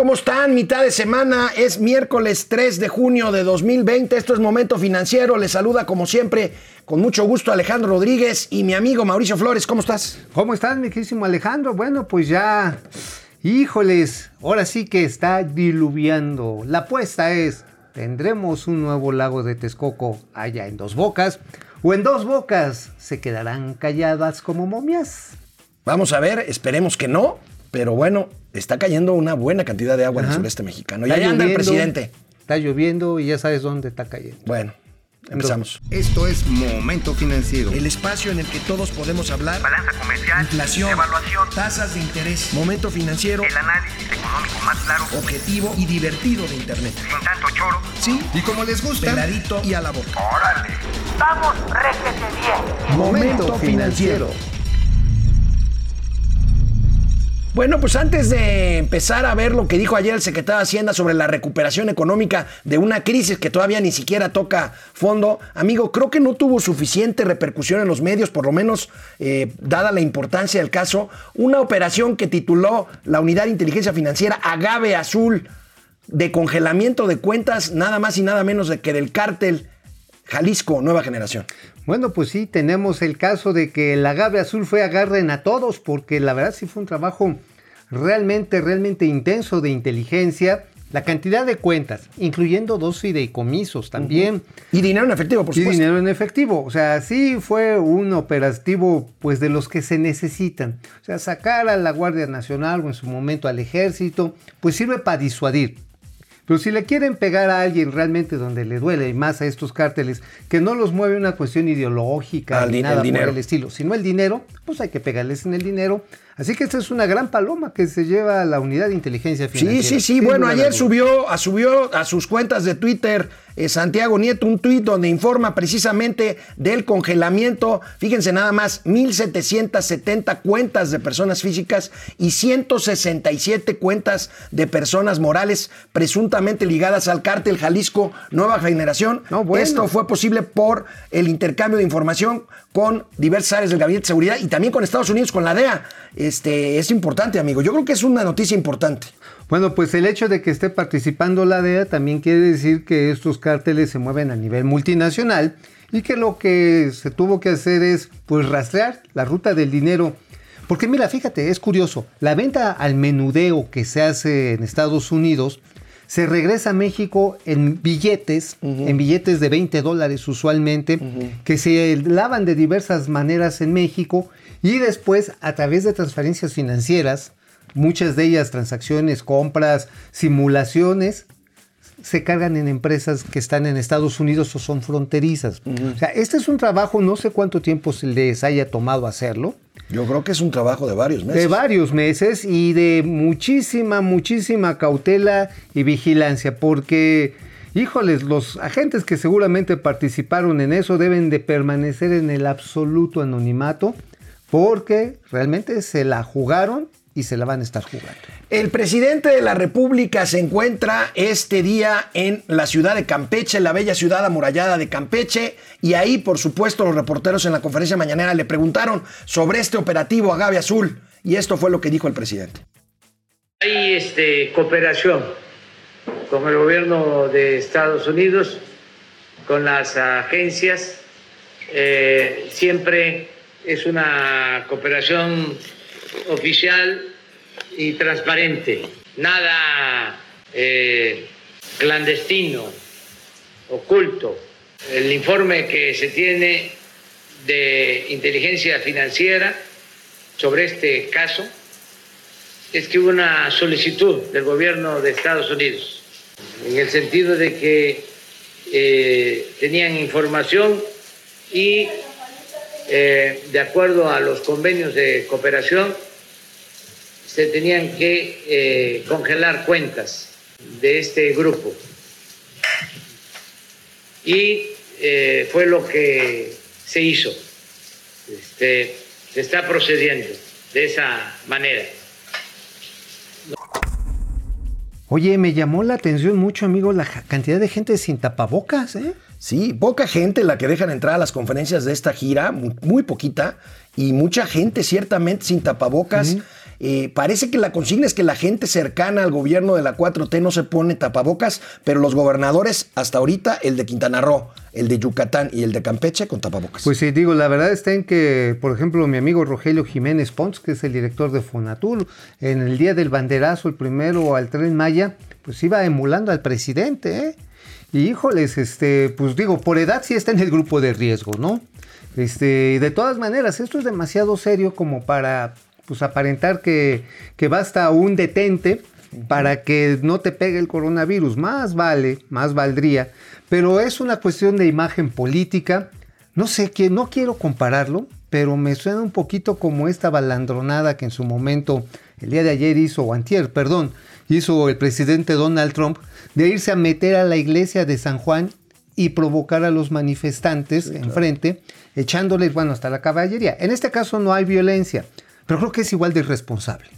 ¿Cómo están? Mitad de semana, es miércoles 3 de junio de 2020. Esto es Momento Financiero. Les saluda como siempre, con mucho gusto, Alejandro Rodríguez y mi amigo Mauricio Flores. ¿Cómo estás? ¿Cómo estás, mi querísimo Alejandro? Bueno, pues ya, híjoles, ahora sí que está diluviando. La apuesta es, ¿tendremos un nuevo lago de Texcoco allá en Dos Bocas? ¿O en Dos Bocas se quedarán calladas como momias? Vamos a ver, esperemos que no, pero bueno, está cayendo una buena cantidad de agua en el sureste mexicano. Y ahí anda el presidente. Está lloviendo y ya sabes dónde está cayendo. Bueno, empezamos. Esto es Momento Financiero. El espacio en el que todos podemos hablar. balanza comercial, Inflación, evaluación, tasas de interés, momento financiero, el análisis económico más claro, objetivo y divertido de Internet. sin tanto choro. Sí, Y como les gusta, peladito y a la boca. ¡Órale! ¡Vamos, réjete bien! Momento financiero. Bueno, pues antes de empezar a ver lo que dijo ayer el secretario de Hacienda sobre la recuperación económica de una crisis que todavía ni siquiera toca fondo, amigo, creo que no tuvo suficiente repercusión en los medios, por lo menos eh, dada la importancia del caso, una operación que tituló la Unidad de Inteligencia Financiera Agave Azul de congelamiento de cuentas, nada más y nada menos de que del cártel Jalisco Nueva Generación. Bueno, pues sí, tenemos el caso de que el agave azul fue agarren a todos, porque la verdad sí fue un trabajo realmente, realmente intenso de inteligencia. La cantidad de cuentas, incluyendo dos fideicomisos también. Y dinero en efectivo, por Y supuesto. dinero en efectivo. O sea, sí fue un operativo, pues, de los que se necesitan. O sea, sacar a la Guardia Nacional o en su momento al Ejército, pues sirve para disuadir. Pero si le quieren pegar a alguien realmente donde le duele, y más a estos cárteles, que no los mueve una cuestión ideológica ni nada el por el estilo, sino el dinero, pues hay que pegarles en el dinero. Así que esta es una gran paloma que se lleva a la unidad de inteligencia Sí, financiera. sí, sí. sin Bueno, ayer subió a, subió a sus cuentas de Twitter eh, Santiago Nieto un tuit donde informa precisamente del congelamiento. Fíjense nada más, 1.770 cuentas de personas físicas y 167 cuentas de personas morales presuntamente ligadas al cártel Jalisco Nueva Generación. No, bueno. Esto fue posible por el intercambio de información con diversas áreas del Gabinete de Seguridad y también con Estados Unidos, con la DEA. Este, es importante, amigo. Yo creo que es una noticia importante. Bueno, pues el hecho de que esté participando la DEA también quiere decir que estos cárteles se mueven a nivel multinacional y que lo que se tuvo que hacer es pues rastrear la ruta del dinero. Porque mira, fíjate, es curioso, la venta al menudeo que se hace en Estados Unidos se regresa a México en billetes, en billetes de 20 dólares usualmente, que se lavan de diversas maneras en México y después a través de transferencias financieras, muchas de ellas transacciones, compras, simulaciones, se cargan en empresas que están en Estados Unidos o son fronterizas. O sea, este es un trabajo, no sé cuánto tiempo se les haya tomado hacerlo, Yo creo que es un trabajo de varios meses. de varios meses y de muchísima, muchísima cautela y vigilancia, porque, híjoles, los agentes que seguramente participaron en eso deben de permanecer en el absoluto anonimato, porque realmente se la jugaron y se la van a estar jugando. El presidente de la República se encuentra este día en la ciudad de Campeche, la bella ciudad amurallada de Campeche, y ahí, por supuesto, los reporteros en la conferencia mañanera le preguntaron sobre este operativo Agave Azul, y esto fue lo que dijo el presidente. Hay este, cooperación con el gobierno de Estados Unidos, con las agencias. eh, siempre es una cooperación oficial y transparente. Nada eh, clandestino, oculto. El informe que se tiene de inteligencia financiera sobre este caso es que hubo una solicitud del gobierno de Estados Unidos, en el sentido de que eh, tenían información y eh, de acuerdo a los convenios de cooperación se tenían que eh, congelar cuentas de este grupo. Y eh, fue lo que se hizo. Este, se está procediendo de esa manera. Oye, me llamó la atención mucho, amigo, la cantidad de gente sin tapabocas, ¿eh? Sí, poca gente la que dejan entrar a las conferencias de esta gira, mu- muy, poquita, y mucha gente ciertamente sin tapabocas. Eh, parece que la consigna es que la gente cercana al gobierno de la 4T no se pone tapabocas, pero los gobernadores, hasta ahorita, el de Quintana Roo, el de Yucatán y el de Campeche, con tapabocas. Pues sí, digo, la verdad está en que, por ejemplo, mi amigo Rogelio Jiménez Pons, que es el director de Fonatur, en el día del banderazo, el primero al tren Maya, pues iba emulando al presidente, ¿eh? Y híjoles, este, pues digo, por edad sí está en el grupo de riesgo, ¿no? Este, de todas maneras, esto es demasiado serio como para pues aparentar que, que basta un detente para que no te pegue el coronavirus. Más vale, más valdría. Pero es una cuestión de imagen política. No sé, que no quiero compararlo, pero me suena un poquito como esta balandronada que en su momento, el día de ayer hizo, o antier, perdón, hizo el presidente Donald Trump, de irse a meter a la iglesia de San Juan y provocar a los manifestantes enfrente, echándoles, bueno, hasta la caballería. En este caso no hay violencia, pero creo que es igual de irresponsable.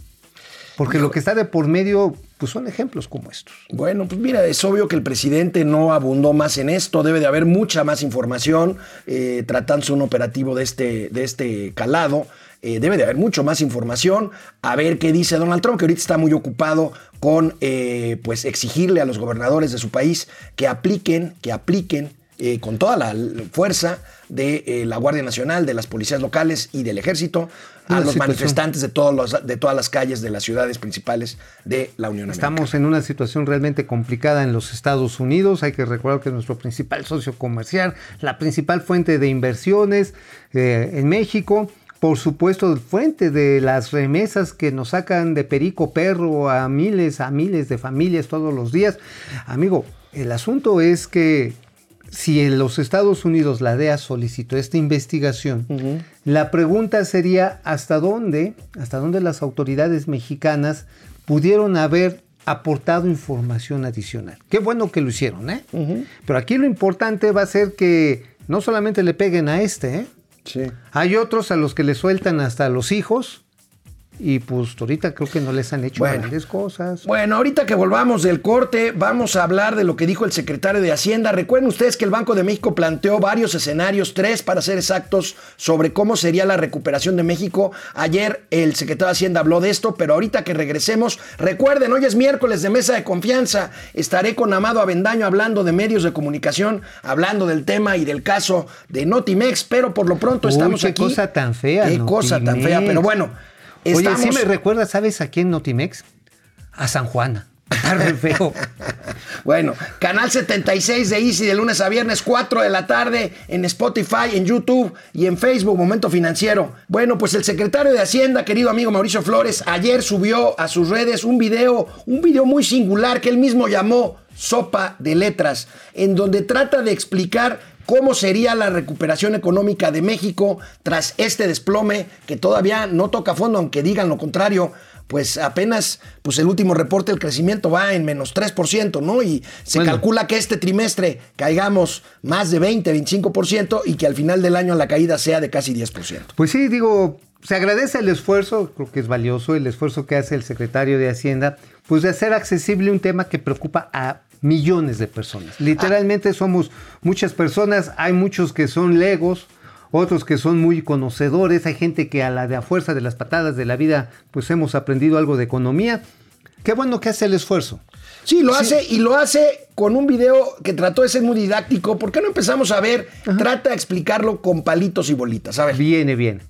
Porque lo que está de por medio, pues son ejemplos como estos. Bueno, pues mira, es obvio que el presidente no abundó más en esto, debe de haber mucha más información eh, tratándose un operativo de este, de este calado. Eh, debe de haber mucho más información, a ver qué dice Donald Trump, que ahorita está muy ocupado con eh, pues exigirle a los gobernadores de su país que apliquen, que apliquen eh, con toda la fuerza de eh, la Guardia Nacional, de las policías locales y del ejército a los situación. manifestantes de, todos los- de todas las calles de las ciudades principales de la Unión Americana. Estamos en una situación realmente complicada en los Estados Unidos. Hay que recordar que es nuestro principal socio comercial, la principal fuente de inversiones eh, en México. Por supuesto, fuente de las remesas que nos sacan de perico perro a miles, a miles de familias todos los días. Amigo, el asunto es que si en los Estados Unidos la DEA solicitó esta investigación, la pregunta sería hasta dónde, hasta dónde las autoridades mexicanas pudieron haber aportado información adicional. Qué bueno que lo hicieron, ¿eh? Pero aquí lo importante va a ser que no solamente le peguen a este, ¿eh? Sí. Hay otros a los que le sueltan hasta los hijos y pues ahorita creo que no les han hecho Bueno. grandes cosas. Bueno, ahorita que volvamos del corte, vamos a hablar de lo que dijo el secretario de Hacienda. Recuerden ustedes que el Banco de México planteó varios escenarios, tres para ser exactos, sobre cómo sería la recuperación de México. Ayer el secretario de Hacienda habló de esto, pero ahorita que regresemos, recuerden, hoy es miércoles de Mesa de Confianza. Estaré con Amado Avendaño hablando de medios de comunicación, hablando del tema y del caso de Notimex, pero por lo pronto Uy, estamos qué aquí. cosa tan fea, Qué cosa tan fea, pero bueno. Oye, sí estamos- me recuerda, ¿sabes a quién Notimex? A San Juana. Feo. Bueno, canal 76 de Easy de lunes a viernes, 4 de la tarde, en Spotify, en YouTube y en Facebook, Momento Financiero. Bueno, pues el secretario de Hacienda, querido amigo Mauricio Flores, ayer subió a sus redes un video, un video muy singular que él mismo llamó Sopa de Letras, en donde trata de explicar cómo sería la recuperación económica de México tras este desplome que todavía no toca fondo, aunque digan lo contrario pues apenas pues el último reporte del crecimiento va en menos 3%, ¿no? Y se Bueno. calcula que este trimestre caigamos más de 20, 25% y que al final del año la caída sea de casi 10%. Pues sí, digo, se agradece el esfuerzo, creo que es valioso el esfuerzo que hace el secretario de Hacienda, pues de hacer accesible un tema que preocupa a millones de personas. Literalmente somos muchas personas, hay muchos que son legos, otros que son muy conocedores, hay gente que a la de a fuerza de las patadas de la vida, pues hemos aprendido algo de economía. Qué bueno que hace el esfuerzo. Sí, lo hace y lo hace con un video que trató de ser muy didáctico. ¿Por qué no empezamos a ver? Trata de explicarlo con palitos y bolitas. A ver. Viene bien.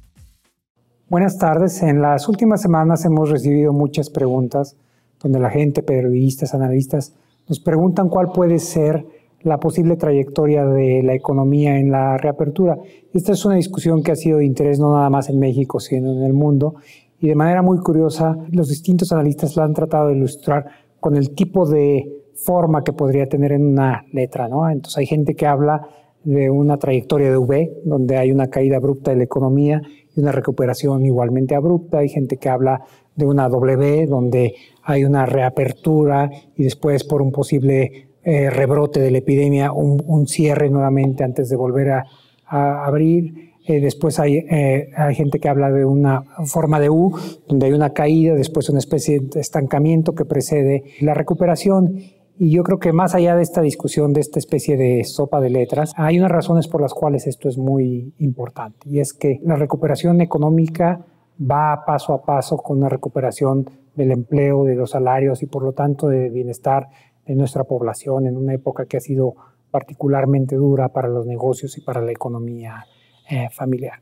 Buenas tardes. En las últimas semanas hemos recibido muchas preguntas donde la gente, periodistas, analistas, nos preguntan cuál puede ser la posible trayectoria de la economía en la reapertura. Esta es una discusión que ha sido de interés no nada más en México, sino en el mundo. Y de manera muy curiosa, los distintos analistas la han tratado de ilustrar con el tipo de forma que podría tener en una letra. ¿no? Entonces hay gente que habla de una trayectoria de V, donde hay una caída abrupta de la economía y una recuperación igualmente abrupta. Hay gente que habla de una W, donde hay una reapertura y después por un posible eh, rebrote de la epidemia, un, cierre nuevamente antes de volver a, abrir. Eh, después hay, eh, hay, gente que habla de una forma de U, donde hay una caída, después una especie de estancamiento que precede la recuperación. Y yo creo que más allá de esta discusión, de esta especie de sopa de letras, hay unas razones por las cuales esto es muy importante. Y es que la recuperación económica va paso a paso con una recuperación del empleo, de los salarios y por lo tanto del bienestar de nuestra población en una época que ha sido particularmente dura para los negocios y para la economía eh, familiar.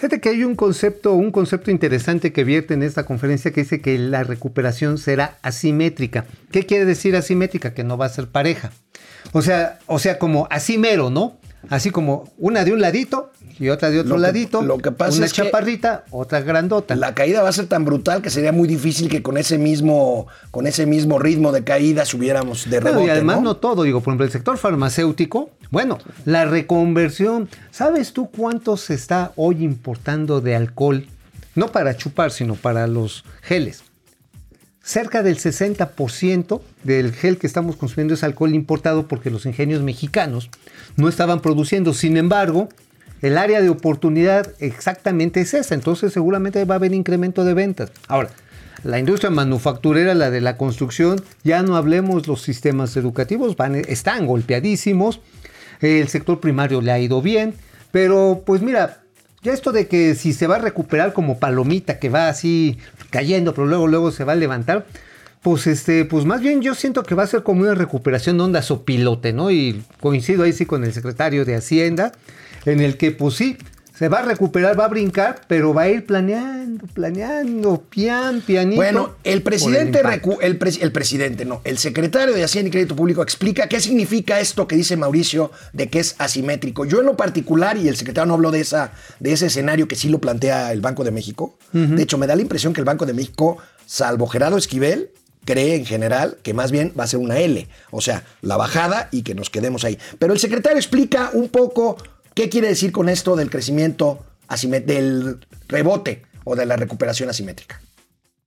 Fíjate que hay un concepto, un concepto interesante que vierte en esta conferencia que dice que la recuperación será asimétrica. ¿Qué quiere decir asimétrica? Que no va a ser pareja. O sea, o sea, como así mero, ¿no? Así como una de un ladito y otra de otro Lo que- ladito. lo que pasa una es que chaparrita, otra grandota. La caída va a ser tan brutal que sería muy difícil que con ese mismo, con ese mismo ritmo de caída subiéramos de rebote. y además ¿no? ¿no? todo, digo, por ejemplo, el sector farmacéutico, bueno, la reconversión, ¿sabes tú cuánto se está hoy importando de alcohol? No para chupar, sino para los geles. Cerca del 60% del gel que estamos consumiendo es alcohol importado porque los ingenios mexicanos no estaban produciendo. Sin embargo, el área de oportunidad exactamente es esa. Entonces seguramente va a haber incremento de ventas. Ahora, la industria manufacturera, la de la construcción, ya no hablemos los sistemas educativos, van, están golpeadísimos. El sector primario le ha ido bien. Pero pues mira, ya esto de que si se va a recuperar como palomita que va así cayendo, pero luego luego se va a levantar, pues este, pues más bien yo siento que va a ser como una recuperación de onda sopilote, ¿no? Y coincido ahí sí con el secretario de Hacienda, en el que pues sí, se va a recuperar, va a brincar, pero va a ir planeando, planeando, pian, pianito. Bueno, el presidente, el, pres- el presidente, no, el secretario de Hacienda y Crédito Público explica qué significa esto que dice Mauricio de que es asimétrico. Yo en lo particular, y el secretario no habló de, esa, de ese escenario que sí lo plantea el Banco de México, de hecho me da la impresión que el Banco de México, salvo Gerardo Esquivel, cree en general que más bien va a ser una L, o sea, la bajada y que nos quedemos ahí. Pero el secretario explica un poco qué quiere decir con esto del crecimiento, del rebote o de la recuperación asimétrica.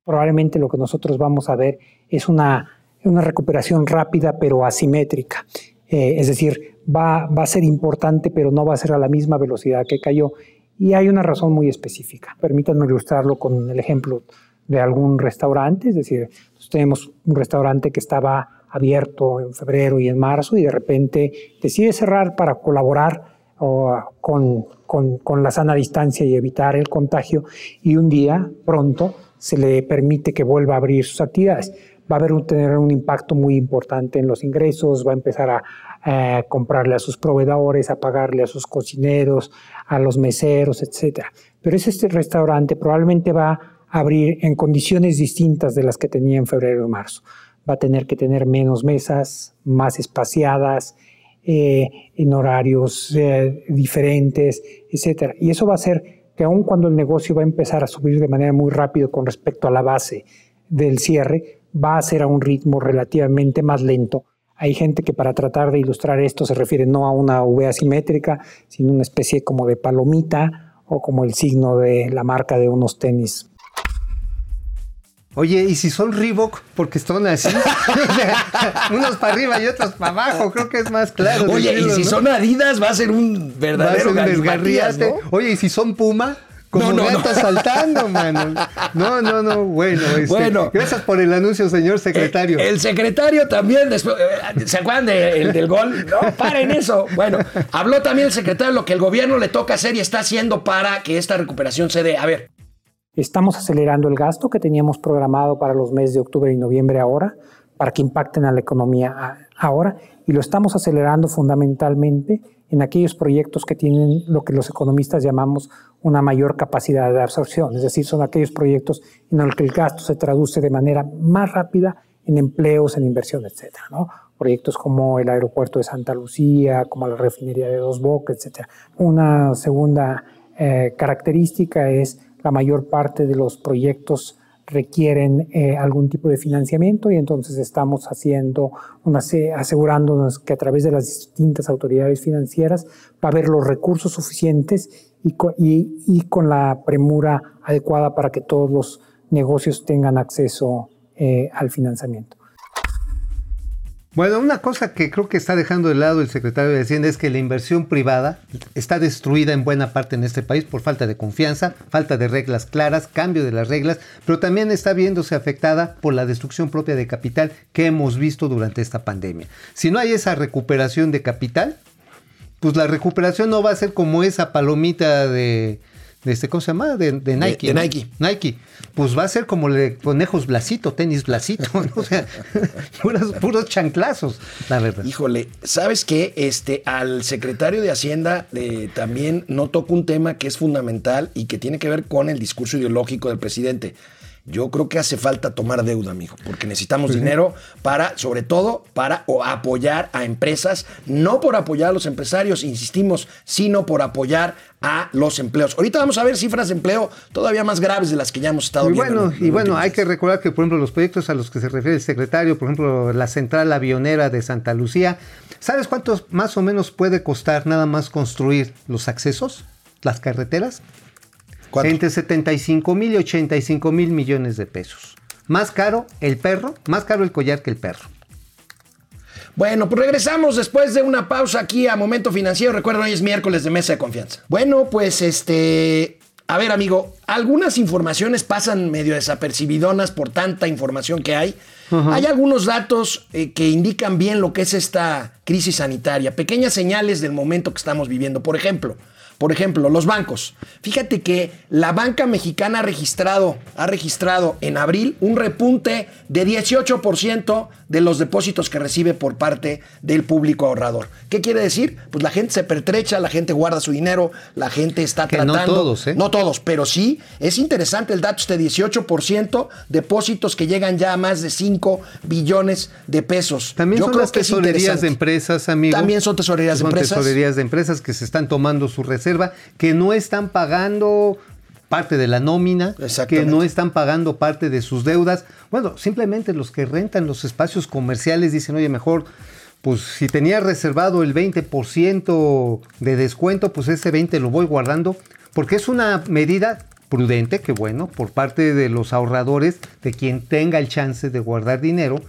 probablemente lo que nosotros vamos a ver es una, una recuperación rápida pero asimétrica. Eh, es decir, va, va a ser importante pero no va a ser a la misma velocidad que cayó. Y hay una razón muy específica. Permítanme ilustrarlo con el ejemplo de algún restaurante. Es decir, tenemos un restaurante que estaba abierto en febrero y en marzo y de repente decide cerrar para colaborar o, con, la sana distancia y evitar el contagio y un día pronto se le permite que vuelva a abrir sus actividades. Va a haber un, tener un impacto muy importante en los ingresos, va a empezar a eh, comprarle a sus proveedores, a pagarle a sus cocineros, a los meseros, etc. Pero ese este restaurante probablemente va a abrir en condiciones distintas de las que tenía en febrero y marzo. Va a tener que tener menos mesas, más espaciadas, eh, en horarios eh, diferentes, etcétera. Y eso va a hacer que aun cuando el negocio va a empezar a subir de manera muy rápido con respecto a la base del cierre, va a ser a un ritmo relativamente más lento. Hay gente que para tratar de ilustrar esto se refiere no a una V asimétrica, sino una especie como de palomita o como el signo de la marca de unos tenis Oye, ¿y si son Reebok? Porque son así. Unos para arriba y otros para abajo. Creo que es más claro. Oye, y si ¿no? son Adidas, va a ser un verdadero ser un desgarriate. ¿no? Oye, ¿y si son Puma? Como No, no, no. gata saltando, mano. No, no, no. Bueno, este, Bueno. gracias por el anuncio, señor secretario. Eh, el secretario también, después, eh, ¿se acuerdan de- el del gol? No, paren eso. Bueno, habló también el secretario de lo que el gobierno le toca hacer y está haciendo para que esta recuperación se dé. A ver, Estamos acelerando el gasto que teníamos programado para los meses de octubre y noviembre ahora, para que impacten a la economía a- ahora, y lo estamos acelerando fundamentalmente en aquellos proyectos que tienen lo que los economistas llamamos una mayor capacidad de absorción, es decir, son aquellos proyectos en los que el gasto se traduce de manera más rápida en empleos, en inversión, ¿no? Proyectos como el aeropuerto de Santa Lucía, como la refinería de Dos Bocas, etcétera. Una segunda eh, característica es la mayor parte de los proyectos requieren eh, algún tipo de financiamiento y entonces estamos haciendo una, se- asegurándonos que a través de las distintas autoridades financieras va a haber los recursos suficientes y con la premura adecuada para que todos los negocios tengan acceso eh, al financiamiento. Bueno, una cosa que creo que está dejando de lado el secretario de Hacienda es que la inversión privada está destruida en buena parte en este país por falta de confianza, falta de reglas claras, cambio de las reglas, pero también está viéndose afectada por la destrucción propia de capital que hemos visto durante esta pandemia. Si no hay esa recuperación de capital, pues la recuperación no va a ser como esa palomita de, este, ¿cómo se llama? De, de Nike. de ¿no? Nike. Nike. Pues va a ser como de conejos Blasito, tenis Blasito, ¿no? O sea, puros, puros chanclazos, la verdad. Híjole, ¿sabes qué? Este, al secretario de Hacienda eh, también no toca un tema que es fundamental y que tiene que ver con el discurso ideológico del presidente. Yo creo que hace falta tomar deuda, amigo, porque necesitamos dinero para, sobre todo, para o apoyar a empresas, no por apoyar a los empresarios, insistimos, sino por apoyar a los empleos. Ahorita vamos a ver cifras de empleo todavía más graves de las que ya hemos estado Y viendo. bueno, y bueno, hay que recordar que, por ejemplo, los proyectos a los que se refiere el secretario, por ejemplo, la central avionera de Santa Lucía, ¿sabes cuántos más o menos puede costar nada más construir los accesos, las carreteras? ¿Cuánto? Entre 75 mil y 85 mil millones de pesos. Más caro el perro, más caro el collar que el perro. Bueno, pues regresamos después de una pausa aquí a Momento Financiero. Recuerden, hoy es miércoles de Mesa de Confianza. Bueno, pues este... A ver, amigo, algunas informaciones pasan medio desapercibidonas por tanta información que hay. Hay algunos datos eh, que indican bien lo que es esta crisis sanitaria, pequeñas señales del momento que estamos viviendo. Por ejemplo, por ejemplo, los bancos. Fíjate que la banca mexicana ha registrado, ha registrado en abril un repunte de 18% de los depósitos que recibe por parte del público ahorrador. ¿Qué quiere decir? Pues la gente se pertrecha, la gente guarda su dinero, la gente está Que no tratando. todos, ¿eh? No todos, pero sí es interesante el dato este 18% depósitos que llegan ya a más de 5 billones de pesos. También Yo son creo las que es tesorerías de empresas, amigo. También son tesorerías de Son empresas. tesorerías de empresas que se están tomando su reserva, que no están pagando parte de la nómina, que no están pagando parte de sus deudas. Bueno, simplemente los que rentan los espacios comerciales dicen, oye, mejor, pues si tenía reservado el 20% de descuento, pues ese 20 lo voy guardando, porque es una medida prudente, que bueno, por parte de los ahorradores, de quien tenga el chance de guardar dinero,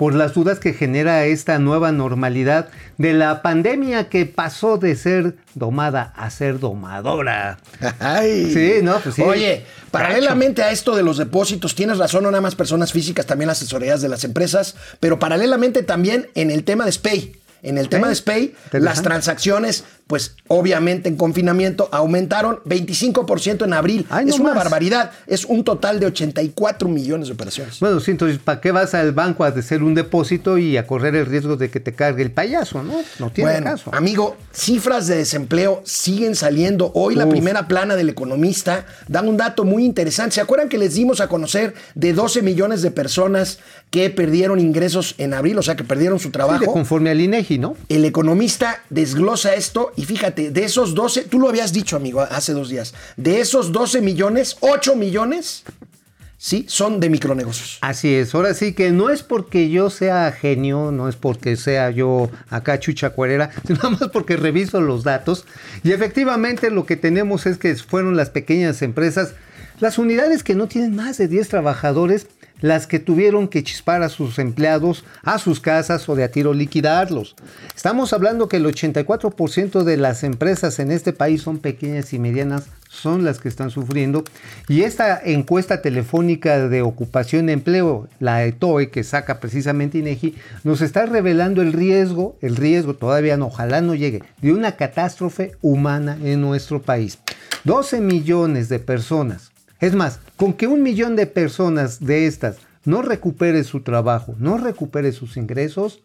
por las dudas que genera esta nueva normalidad de la pandemia que pasó de ser domada a ser domadora. Ay. Sí, no, pues sí. Oye, paralelamente a esto de los depósitos, tienes razón, no nada más personas físicas, también las asesorías de las empresas, pero paralelamente también en el tema de SPAY. En el tema de SPAY, las transacciones, pues obviamente en confinamiento, aumentaron 25% en abril. Ay, no es una más. barbaridad. Es un total de 84 millones de operaciones. Bueno, sí, entonces, ¿para qué vas al banco a hacer un depósito y a correr el riesgo de que te cargue el payaso, no? No tiene Bueno, caso. amigo, cifras de desempleo siguen saliendo. Hoy la primera plana del economista da un dato muy interesante. ¿Se acuerdan que les dimos a conocer de 12 millones de personas que perdieron ingresos en abril, o sea, que perdieron su Sí, trabajo? de conforme al INEGI, ¿no? El economista desglosa esto y fíjate, de esos 12, tú lo habías dicho, amigo, hace dos días, de esos 12 millones, 8 millones, sí, son de micronegocios. Así es, ahora sí que no es porque yo sea genio, no es porque sea yo acá chucha cuerera, sino más porque reviso los datos y efectivamente lo que tenemos es que fueron las pequeñas empresas, las unidades que no tienen más de 10 trabajadores, las que tuvieron que chispar a sus empleados a sus casas o de a tiro liquidarlos. Estamos hablando que el 84% de las empresas en este país son pequeñas y medianas, son las que están sufriendo. Y esta encuesta telefónica de ocupación y empleo, la ETOE, que saca precisamente INEGI, nos está revelando el riesgo, el riesgo todavía no, ojalá no llegue, de una catástrofe humana en nuestro país. 12 millones de personas. Es más, con que un millón de personas de estas no recupere su trabajo, no recupere sus ingresos,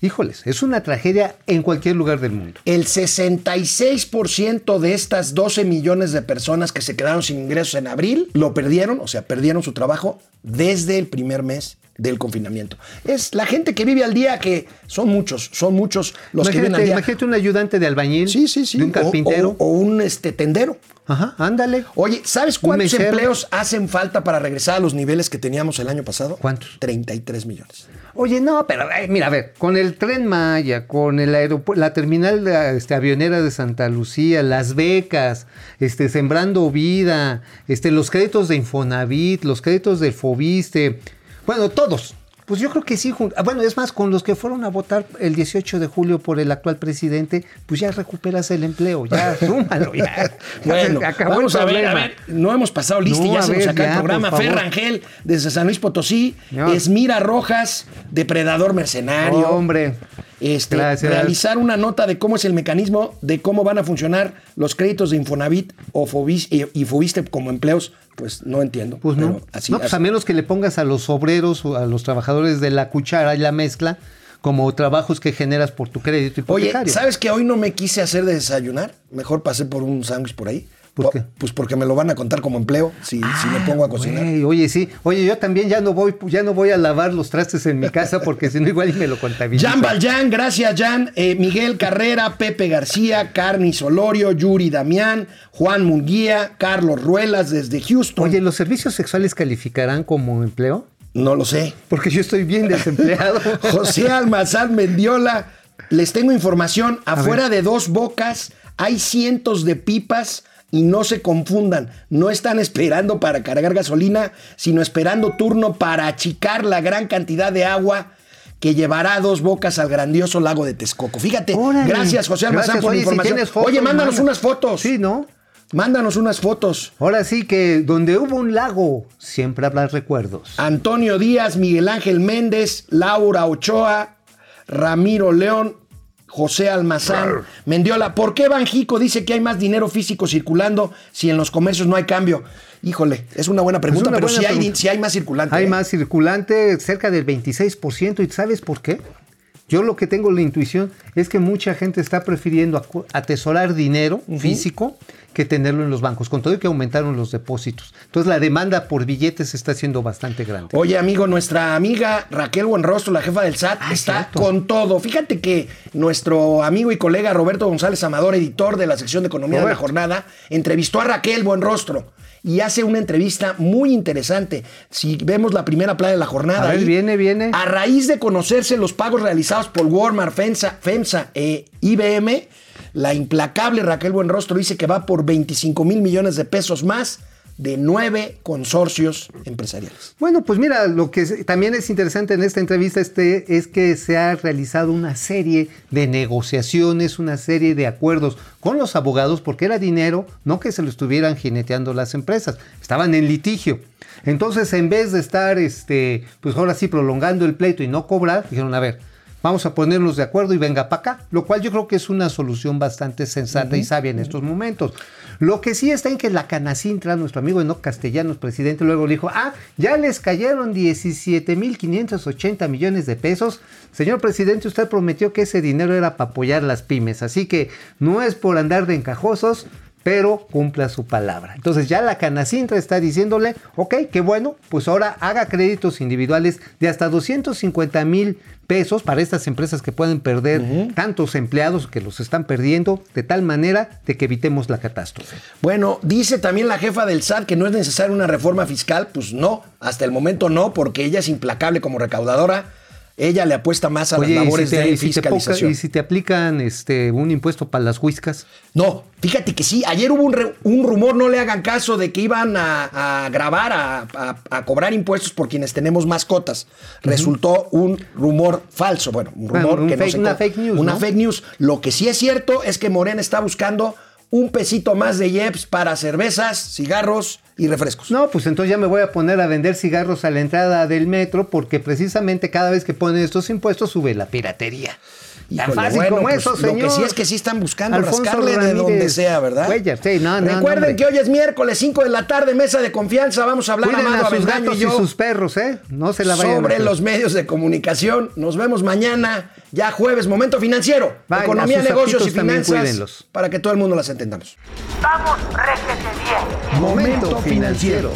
híjoles, es una tragedia en cualquier lugar del mundo. El 66% de estas 12 millones de personas que se quedaron sin ingresos en abril lo perdieron, o sea, perdieron su trabajo desde el primer mes del confinamiento. Es la gente que vive al día, que son muchos, son muchos los que viven al Imagínate, día. imagínate un ayudante de albañil, Sí, sí, sí. de un O- carpintero. O, o un este, tendero. Ajá, ándale. Oye, ¿sabes cuántos mesero. empleos hacen falta para regresar a los niveles que teníamos el año pasado? ¿Cuántos? 33 millones. Oye, no, pero eh, mira, a ver, con el tren Maya, con el aeropuerto, la terminal de, este, avionera de Santa Lucía, las becas, este, sembrando vida, este, los créditos de Infonavit, los créditos del Fobiste, bueno, todos. Pues yo creo que sí. Bueno, es más, con los que fueron a votar el 18 de julio por el actual presidente, pues ya recuperas el empleo, ya, súmalo, ya. Bueno, acabó vamos el a ver, a ver, no hemos pasado lista y No, ya se nos acaba ya, el programa. Fer. Rangel, desde San Luis Potosí, No. Esmira Rojas, depredador mercenario. Hombre, este, Gracias. realizar una nota de cómo es el mecanismo, de cómo van a funcionar los créditos de Infonavit o Fobis- y, Fobiste como empleos, pues no entiendo. Pues no. Así, no, pues así. a menos que le pongas a los obreros o a los trabajadores de la cuchara y la mezcla como trabajos que generas por tu crédito Oye, hipotecario. ¿sabes que hoy no me quise hacer de desayunar? Mejor pasé por un sándwich por ahí. ¿Por Po- qué? Pues porque me lo van a contar como empleo si, si me pongo a cocinar. Oye, sí. Oye, yo también ya no voy, ya no voy a lavar los trastes en mi casa porque si no igual me lo contabilizo. Jan Valjean, gracias Jan. Eh, Miguel Carrera, Pepe García, Carni Solorio, Yuri Damián, Juan Munguía, Carlos Ruelas desde Houston. Oye, ¿los servicios sexuales calificarán como empleo? no lo sé. Porque yo estoy bien desempleado. José Almazán Mendiola, les tengo información. Afuera de dos bocas hay cientos de pipas y no se confundan. No están esperando para cargar gasolina, sino esperando turno para achicar la gran cantidad de agua que llevará dos bocas al grandioso lago de Texcoco. Fíjate, Órale. gracias José Almazán por la información. fotos, Oye, mándanos manda. unas fotos. Sí, ¿no? Mándanos unas fotos. Ahora sí que donde hubo un lago, siempre habrá recuerdos. Antonio Díaz, Miguel Ángel Méndez, Laura Ochoa, Ramiro León, José Almazán, Mendiola. ¿Por qué Banjico dice que hay más dinero físico circulando si en los comercios no hay cambio? Híjole, es una buena pregunta, una pero buena sí, Hay, más circulante. Hay ¿eh? más circulante, cerca del 26%. ¿Y sabes por qué? Yo lo que tengo la intuición es que mucha gente está prefiriendo atesorar dinero físico que tenerlo en los bancos, con todo y que aumentaron los depósitos. Entonces la demanda por billetes está siendo bastante grande. Oye, amigo, nuestra amiga Raquel Buenrostro, la jefa del SAT, Ah, está cierto. con todo. Fíjate que nuestro amigo y colega Roberto González Amador, editor de la sección de Economía de la. Jornada, entrevistó a Raquel Buenrostro y hace una entrevista muy interesante. Si vemos la primera plana de la jornada. A ver, ahí, viene, viene. A raíz de conocerse los pagos realizados por Walmart, FEMSA, FEMSA e IBM, la implacable Raquel Buenrostro dice que va por 25 mil millones de pesos más de nueve consorcios empresariales. Bueno, pues mira, lo que también es interesante en esta entrevista este, es que se ha realizado una serie de negociaciones, una serie de acuerdos con los abogados, porque era dinero, no que se lo estuvieran jineteando las empresas, estaban en litigio. Entonces, en vez de estar, este, pues ahora sí, prolongando el pleito y no cobrar, dijeron, a ver, vamos a ponernos de acuerdo y venga para acá, lo cual yo creo que es una solución bastante sensata y sabia en estos momentos. Lo que sí está en que la Canacintra, nuestro amigo Enoc Castellanos, presidente, luego dijo, ah, ya les cayeron 17.580 millones de pesos. Señor presidente, usted prometió que ese dinero era para apoyar las pymes, así que no es por andar de encajosos, pero cumpla su palabra. Entonces ya la Canacintra está diciéndole, ok, qué bueno, pues ahora haga créditos individuales de hasta 250 mil pesos para estas empresas que pueden perder tantos empleados que los están perdiendo, de tal manera de que evitemos la catástrofe. Bueno, dice también la jefa del SAT que no es necesaria una reforma fiscal. Pues no, hasta el momento no, porque ella es implacable como recaudadora. Ella le apuesta más a Oye, las ¿y labores si te, de te poca- fiscalización. y si te aplican este, un impuesto para las whiskas? No, fíjate que sí. Ayer hubo un, re- un rumor, no le hagan caso, de que iban a, a grabar, a, a- a cobrar impuestos por quienes tenemos mascotas. Resultó un rumor falso. Bueno, un Bueno, rumor un que no se una fake news, Una ¿no? fake news. Lo que sí es cierto es que Morena está buscando un pesito más de IEPS para cervezas, cigarros y refrescos. No, pues entonces ya me voy a poner a vender cigarros a la entrada del metro porque precisamente cada vez que ponen estos impuestos sube la piratería. Tan Híjole, fácil bueno, como pues, eso, Lo señor. que sí es que sí están buscando Alfonso rascarle de donde sea, ¿verdad? Cuellar, sí, no, no, Recuerden que hoy es miércoles, 5 de la tarde, mesa de confianza. Vamos a hablar Cuiden a sus Avendaño gatos y y, yo sus perros, ¿eh? No se la vayan a sobre los medios de comunicación. Nos vemos mañana, ya jueves, momento financiero. Economía, negocios y finanzas cuídenlos. para que todo el mundo las entendamos. Vamos, réjete bien. Momento financiero.